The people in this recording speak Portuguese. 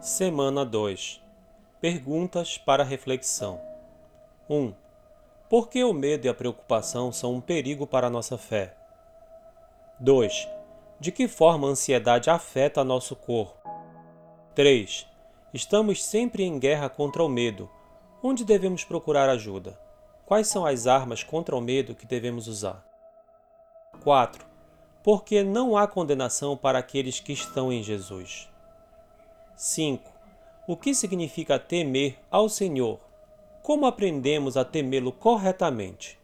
Semana 2 Perguntas para reflexão 1. Por que o medo e a preocupação são um perigo para a nossa fé? 2. De que forma a ansiedade afeta nosso corpo? 3. Estamos sempre em guerra contra o medo. Onde devemos procurar ajuda? Quais são as armas contra o medo que devemos usar? 4. Porque não há condenação para aqueles que estão em Jesus. 5. O que significa temer ao Senhor? Como aprendemos a temê-lo corretamente?